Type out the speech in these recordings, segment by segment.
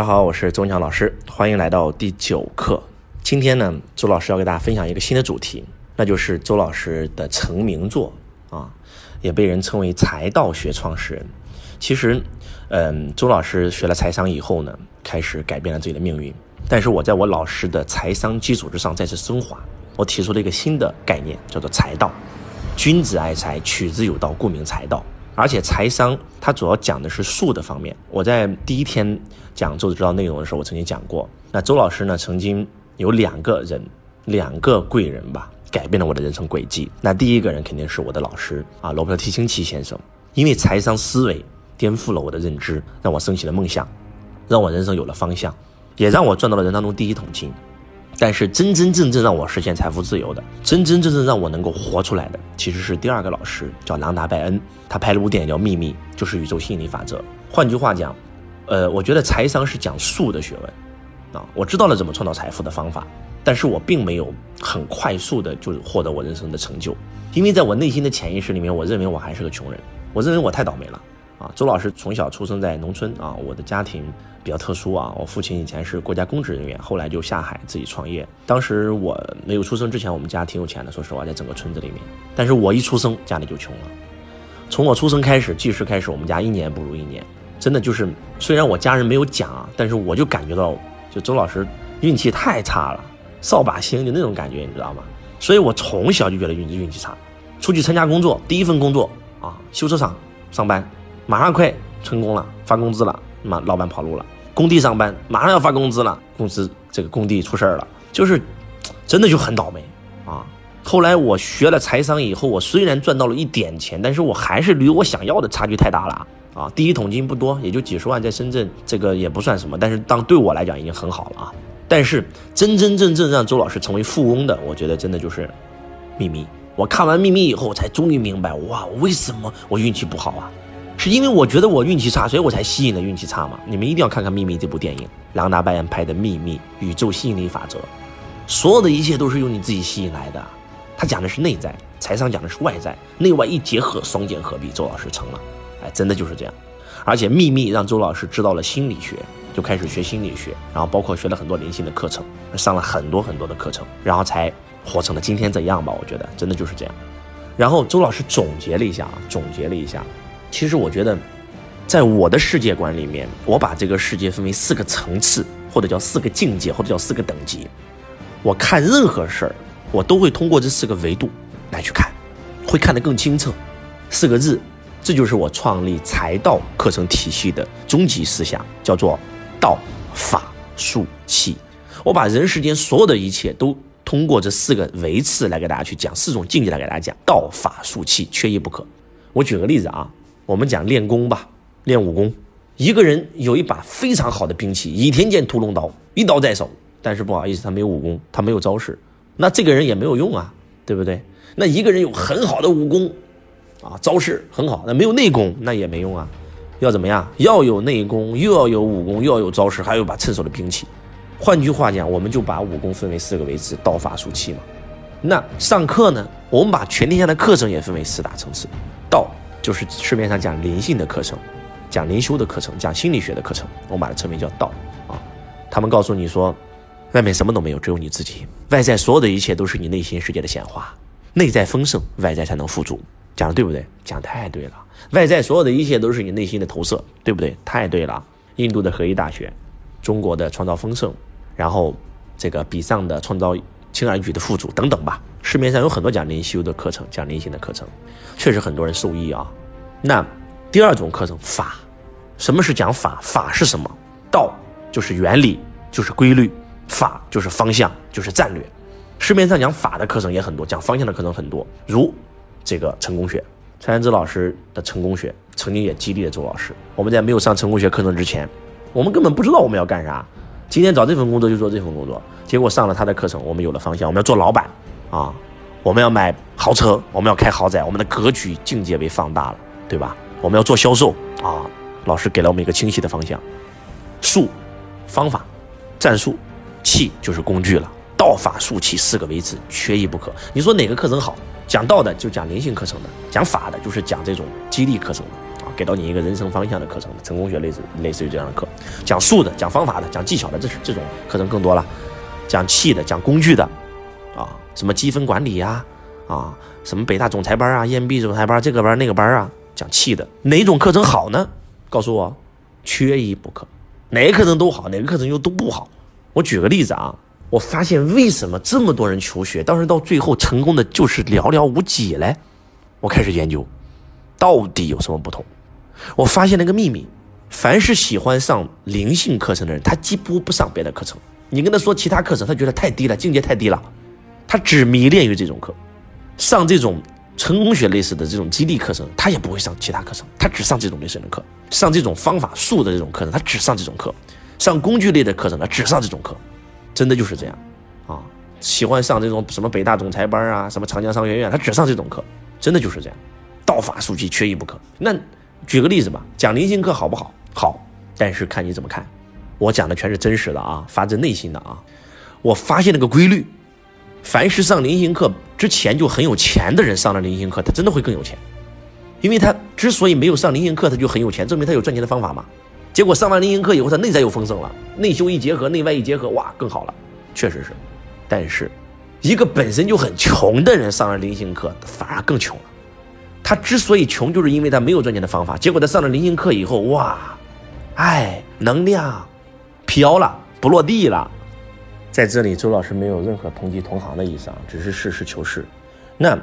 大家好，我是周强老师，欢迎来到第九课。今天呢，周老师要给大家分享一个新的主题，那就是周老师的成名作啊，也被人称为财道学创始人。其实，嗯，周老师学了财商以后呢，开始改变了自己的命运。但是我在我老师的财商基础之上再次升华，我提出了一个新的概念，叫做财道。君子爱财，取之有道，故名财道。而且财商它主要讲的是术的方面。我在第一天讲周知道内容的时候，我曾经讲过。那周老师呢，曾经有两个人，两个贵人吧，改变了我的人生轨迹。那第一个人肯定是我的老师啊，罗伯特提清奇先生，因为财商思维颠覆了我的认知，让我升起了梦想，让我人生有了方向，也让我赚到了人当中第一桶金。但是真真正正让我实现财富自由的，真真正正让我能够活出来的，其实是第二个老师，叫朗达·拜恩。他拍了部电影叫《秘密》，就是宇宙吸引力法则。换句话讲，呃，我觉得财商是讲术的学问啊。我知道了怎么创造财富的方法，但是我并没有很快速的就获得我人生的成就，因为在我内心的潜意识里面，我认为我还是个穷人，我认为我太倒霉了。啊，周老师从小出生在农村啊，我的家庭比较特殊啊，我父亲以前是国家公职人员，后来就下海自己创业。当时我没有出生之前，我们家挺有钱的，说实话，在整个村子里面。但是我一出生，家里就穷了。从我出生开始，记事开始，我们家一年不如一年，真的就是，虽然我家人没有讲，但是我就感觉到，就周老师运气太差了，扫把星就那种感觉，你知道吗？所以我从小就觉得运气运气差，出去参加工作，第一份工作啊，修车厂上班。马上快成功了，发工资了，妈，老板跑路了。工地上班，马上要发工资了，公司这个工地出事儿了，就是真的就很倒霉啊。后来我学了财商以后，我虽然赚到了一点钱，但是我还是离我想要的差距太大了啊。第一桶金不多，也就几十万，在深圳这个也不算什么，但是当对我来讲已经很好了啊。但是真真正正让周老师成为富翁的，我觉得真的就是秘密。我看完秘密以后，我才终于明白，哇，为什么我运气不好啊？是因为我觉得我运气差，所以我才吸引了运气差嘛。你们一定要看看《秘密》这部电影，朗达·拜恩拍的《秘密》，宇宙吸引力法则，所有的一切都是由你自己吸引来的。他讲的是内在，财商讲的是外在，内外一结合，双剑合璧，周老师成了。哎，真的就是这样。而且《秘密》让周老师知道了心理学，就开始学心理学，然后包括学了很多灵性的课程，上了很多很多的课程，然后才活成了今天这样吧。我觉得真的就是这样。然后周老师总结了一下啊，总结了一下。其实我觉得，在我的世界观里面，我把这个世界分为四个层次，或者叫四个境界，或者叫四个等级。我看任何事儿，我都会通过这四个维度来去看，会看得更清澈。四个字，这就是我创立财道课程体系的终极思想，叫做道、法、术、器。我把人世间所有的一切都通过这四个维次来给大家去讲，四种境界来给大家讲，道、法、术、器，缺一不可。我举个例子啊。我们讲练功吧，练武功。一个人有一把非常好的兵器——倚天剑屠龙刀，一刀在手。但是不好意思，他没有武功，他没有招式，那这个人也没有用啊，对不对？那一个人有很好的武功，啊，招式很好，那没有内功，那也没用啊。要怎么样？要有内功，又要有武功，又要有招式，还有把趁手的兵器。换句话讲，我们就把武功分为四个维次：道、法、术、器嘛。那上课呢？我们把全天下的课程也分为四大层次：道。就是市面上讲灵性的课程，讲灵修的课程，讲心理学的课程，我把它称为叫道啊。他们告诉你说，外面什么都没有，只有你自己。外在所有的一切都是你内心世界的显化。内在丰盛，外在才能富足。讲的对不对？讲太对了。外在所有的一切都是你内心的投射，对不对？太对了。印度的合一大学，中国的创造丰盛，然后这个比上的创造轻而易举的富足等等吧。市面上有很多讲灵修的课程，讲灵性的课程，确实很多人受益啊。那第二种课程法，什么是讲法？法是什么？道就是原理，就是规律；法就是方向，就是战略。市面上讲法的课程也很多，讲方向的课程很多，如这个成功学，蔡元之老师的成功学曾经也激励了周老师。我们在没有上成功学课程之前，我们根本不知道我们要干啥。今天找这份工作就做这份工作，结果上了他的课程，我们有了方向，我们要做老板。啊，我们要买豪车，我们要开豪宅，我们的格局境界被放大了，对吧？我们要做销售。啊，老师给了我们一个清晰的方向，术、方法、战术、器就是工具了，道法术器四个维次，缺一不可。你说哪个课程好？讲道的就讲灵性课程的，讲法的就是讲这种激励课程的。啊，给到你一个人生方向的课程，成功学类似类似于这样的课，讲术的、讲方法的、讲技巧的，这是这种课程更多了，讲气的、讲工具的，啊，什么积分管理呀，啊，什么北大总裁班啊、EMB 总裁班这个班那个班啊，讲气的，哪种课程好呢？告诉我，缺一不可，哪个课程都好，哪个课程又都不好。我举个例子啊。我发现为什么这么多人求学，但是到最后成功的就是寥寥无几嘞？我开始研究，到底有什么不同？我发现了一个秘密：凡是喜欢上灵性课程的人，他几乎不上别的课程。你跟他说其他课程，他觉得太低了，境界太低了，他只迷恋于这种课。上这种成功学类似的这种激励课程，他也不会上其他课程，他只上这种类似的课。上这种方法术的这种课程，他只上这种课。上工具类的课程，他只上这种课。真的就是这样，啊，喜欢上这种什么北大总裁班啊，什么长江商学院，他只上这种课，真的就是这样，道法术技缺一不可。那举个例子吧，讲灵性课好不好？好，但是看你怎么看。我讲的全是真实的啊，发自内心的啊。我发现了个规律，凡是上灵性课之前就很有钱的人，上了灵性课，他真的会更有钱，因为他之所以没有上灵性课，他就很有钱，证明他有赚钱的方法嘛。结果上完灵性课以后，他内在又丰盛了，内修一结合，内外一结合，哇，更好了，确实是。但是，一个本身就很穷的人上了灵性课，反而更穷了。他之所以穷，就是因为他没有赚钱的方法。结果他上了灵性课以后，哇，哎，能量飘了，不落地了。在这里，周老师没有任何抨击同行的意思啊，只是实事求是。那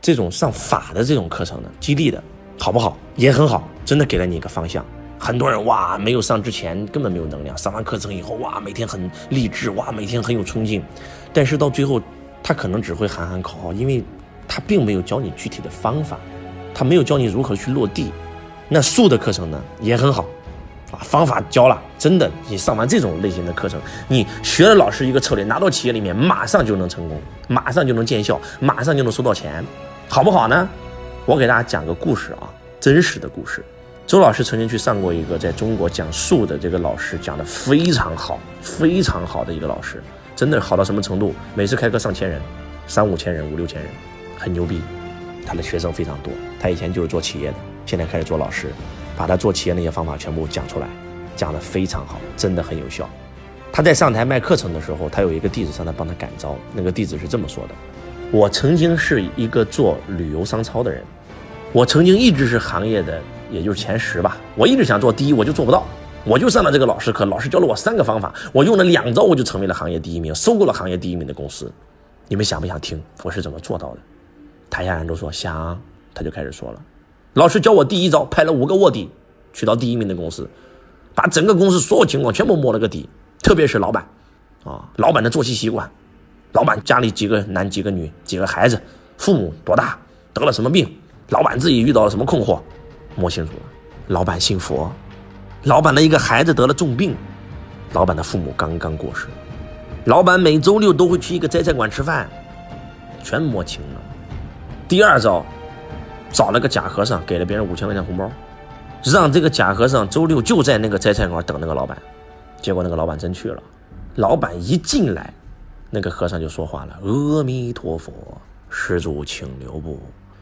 这种上法的这种课程呢，激励的好不好？也很好，真的给了你一个方向。很多人哇，没有上之前根本没有能量，上完课程以后哇，每天很励志哇，每天很有冲劲，但是到最后，他可能只会喊喊口号，因为他并没有教你具体的方法，他没有教你如何去落地。那术的课程呢也很好，啊，方法教了，真的，你上完这种类型的课程，你学了老师一个策略，拿到企业里面马上就能成功，马上就能见效，马上就能收到钱，好不好呢？我给大家讲个故事啊，真实的故事。周老师曾经去上过一个在中国讲术的这个老师讲的非常好，非常好的一个老师，真的好到什么程度？每次开课上千人，三五千人、五六千人，很牛逼。他的学生非常多，他以前就是做企业的，现在开始做老师，把他做企业那些方法全部讲出来，讲的非常好，真的很有效。他在上台卖课程的时候，他有一个弟子上来帮他感召，那个弟子是这么说的：“我曾经是一个做旅游商超的人，我曾经一直是行业的。”也就是前十吧，我一直想做第一，我就做不到。我就上了这个老师课，老师教了我三个方法，我用了两招，我就成为了行业第一名，收购了行业第一名的公司。你们想不想听我是怎么做到的？台下人都说想，他就开始说了。老师教我第一招，派了五个卧底去到第一名的公司，把整个公司所有情况全部摸了个底，特别是老板，啊，老板的作息习惯，老板家里几个男几个女，几个孩子，父母多大，得了什么病，老板自己遇到了什么困惑。摸清楚了，老板信佛，老板的一个孩子得了重病，老板的父母刚刚过世，老板每周六都会去一个斋菜馆吃饭，全摸清了。第二招，找了个假和尚，给了别人五千块钱红包，让这个假和尚周六就在那个斋菜馆等那个老板，结果那个老板真去了，老板一进来，那个和尚就说话了：“阿弥陀佛，施主请留步。”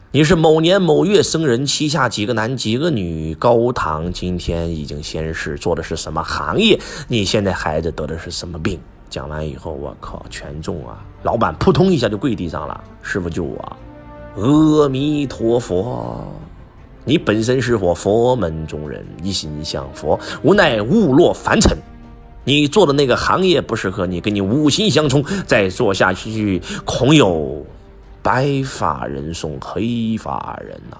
你是某年某月生人，膝下几个男几个女？高堂今天已经仙逝，做的是什么行业？你现在孩子得的是什么病？讲完以后，我靠，全中啊！老板扑通一下就跪地上了，师傅救我！阿弥陀佛！你本身是我佛门中人，一心向佛，无奈误落凡尘。你做的那个行业不适合你，跟你五行相冲，再做下去恐有。白发人送黑发人呐！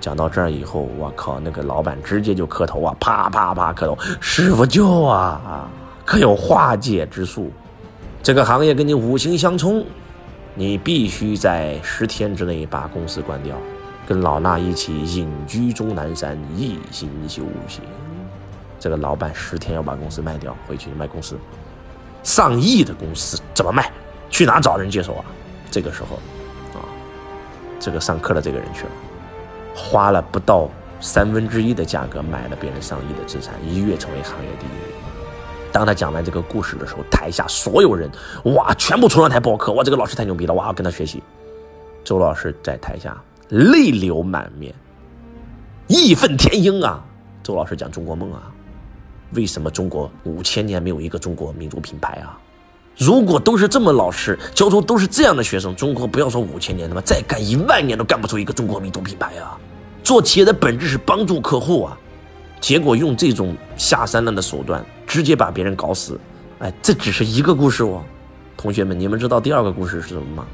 讲到这儿以后，我靠，那个老板直接就磕头啊，啪啪啪磕头，师傅救啊！可有化解之术？这个行业跟你五行相冲，你必须在十天之内把公司关掉，跟老衲一起隐居终南山，一心修行。这个老板十天要把公司卖掉，回去卖公司，上亿的公司怎么卖？去哪找人接手啊？这个时候，啊，这个上课的这个人去了，花了不到三分之一的价格买了别人上亿的资产，一跃成为行业第一名。当他讲完这个故事的时候，台下所有人哇，全部冲上台报课，哇，这个老师太牛逼了，哇，要跟他学习。周老师在台下泪流满面，义愤填膺啊！周老师讲中国梦啊，为什么中国五千年没有一个中国民族品牌啊？如果都是这么老实，教出都是这样的学生，中国不要说五千年他妈，再干一万年都干不出一个中国民族品牌啊！做企业的本质是帮助客户啊，结果用这种下三滥的手段，直接把别人搞死。哎，这只是一个故事哦，同学们，你们知道第二个故事是什么吗？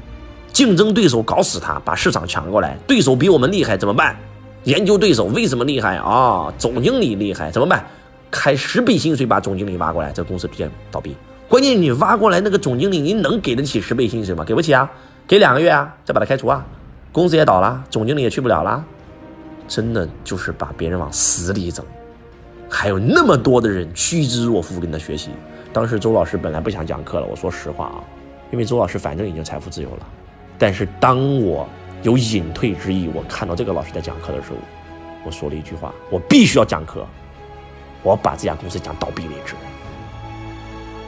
竞争对手搞死他，把市场抢过来，对手比我们厉害怎么办？研究对手为什么厉害啊？总经理厉害怎么办？开十倍薪水把总经理挖过来，这公司直接倒闭。关键你挖过来那个总经理，你能给得起十倍薪水吗？给不起啊，给两个月啊，再把他开除啊，公司也倒了，总经理也去不了了。真的就是把别人往死里整，还有那么多的人趋之若鹜跟他学习。当时周老师本来不想讲课了，我说实话啊，因为周老师反正已经财富自由了。但是当我有隐退之意，我看到这个老师在讲课的时候，我说了一句话：我必须要讲课，我把这家公司讲倒闭为止。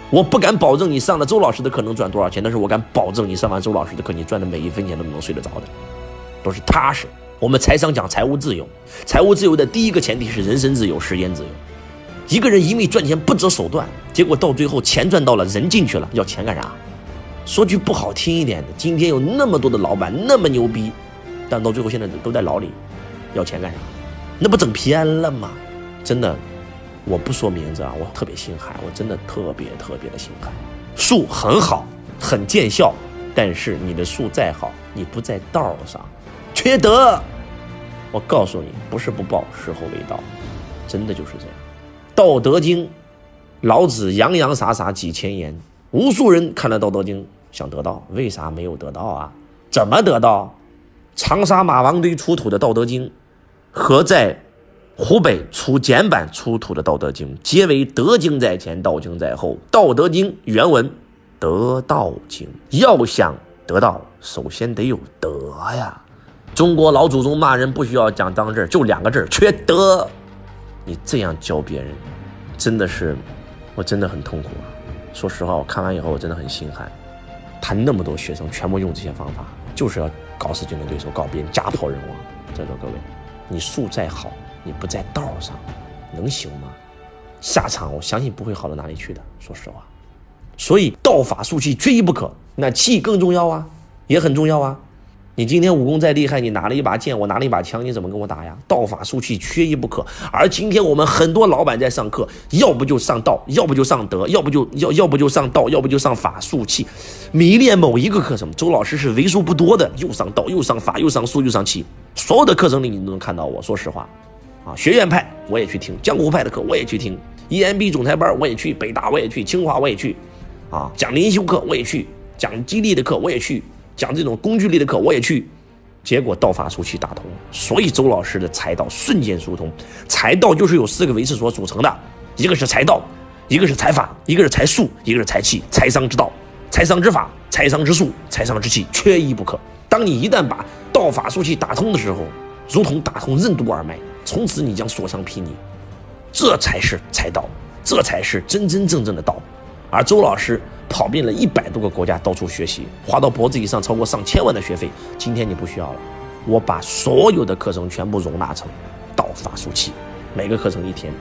我不敢保证你上了周老师的课能赚多少钱，但是我敢保证你上完周老师的课，你赚的每一分钱都能睡得着的，都是踏实。我们财商讲财务自由，财务自由的第一个前提是人身自由、时间自由。一个人因为赚钱不择手段，结果到最后钱赚到了，人进去了，要钱干啥？说句不好听一点的，今天有那么多的老板那么牛逼，但到最后现在都在牢里，要钱干啥？那不整偏了吗？真的，我不说名字啊，我特别心寒，我真的特别特别的心寒。术很好，很见效，但是你的术再好，你不在道上。缺德！我告诉你，不是不报，时候未到，真的就是这样。《道德经》，老子洋洋洒洒几千言，无数人看了《道德经》想得到，为啥没有得到啊？怎么得到？长沙马王堆出土的《道德经》，和在湖北出简版出土的《道德经》，皆为德经在前，道经在后。《道德经》原文：得道经。要想得到，首先得有德呀。中国老祖宗骂人不需要讲脏字，就两个字缺德。你这样教别人，真的是，我真的很痛苦啊！说实话，我看完以后我真的很心寒。他那么多学生全部用这些方法，就是要搞死竞争对手，搞别人家破人亡。在座各位，你术再好，你不在道上，能行吗？下场我相信不会好到哪里去的。说实话，所以道法术器缺一不可。那气更重要啊，也很重要啊。你今天武功再厉害，你拿了一把剑，我拿了一把枪，你怎么跟我打呀？道法术器缺一不可。而今天我们很多老板在上课，要不就上道，要不就上德，要不就要要不就上道，要不就上法术器，迷恋某一个课程。周老师是为数不多的，又上道，又上法，又上术，又上器，所有的课程里你都能看到我。说实话，啊，学院派我也去听，江湖派的课我也去听，EMB 总裁班我也去，北大我也去，清华我也去，啊，讲灵修课我也去，讲激励的课我也去。讲这种工具类的课我也去，结果道法术器打通，所以周老师的财道瞬间疏通。财道就是由四个维持所组成的，一个是财道，一个是财法，一个是财术，一个是财气。财商之道，财商之法，财商之术，财商之气，缺一不可。当你一旦把道法术器打通的时候，如同打通任督二脉，从此你将所向披靡。这才是财道，这才是真真正正的道。而周老师。跑遍了一百多个国家，到处学习，花到脖子以上超过上千万的学费。今天你不需要了，我把所有的课程全部容纳成道法术器，每个课程一天，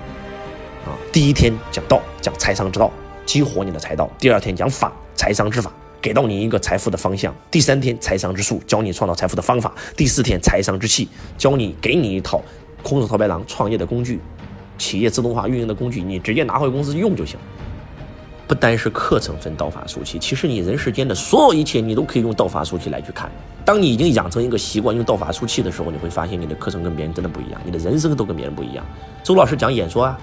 啊，第一天讲道，讲财商之道，激活你的财道；第二天讲法，财商之法，给到你一个财富的方向；第三天财商之术，教你创造财富的方法；第四天财商之气，教你给你一套空手套白狼创业的工具，企业自动化运营的工具，你直接拿回公司用就行。不单是课程分道法术器，其实你人世间的所有一切，你都可以用道法术器来去看。当你已经养成一个习惯用道法术器的时候，你会发现你的课程跟别人真的不一样，你的人生都跟别人不一样。周老师讲演说啊，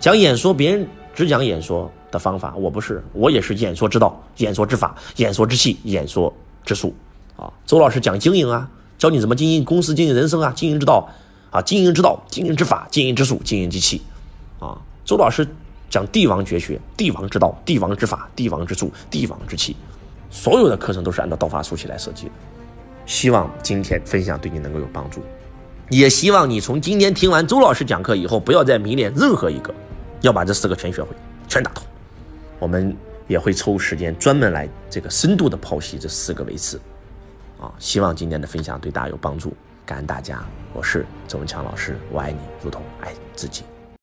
讲演说，别人只讲演说的方法，我不是，我也是演说之道、演说之法、演说之气、演说之术啊。周老师讲经营啊，教你怎么经营公司、经营人生啊，经营之道啊，经营之道、经营之法、经营之术、经营之器啊。周老师。讲帝王绝学、帝王之道、帝王之法、帝王之术、帝王之气，所有的课程都是按照道法术器来设计的。希望今天分享对你能够有帮助，也希望你从今天听完周老师讲课以后，不要再迷恋任何一个，要把这四个全学会、全打通。我们也会抽时间专门来这个深度的剖析这四个维次。啊，希望今天的分享对大家有帮助。感恩大家，我是周文强老师，我爱你如同爱自己。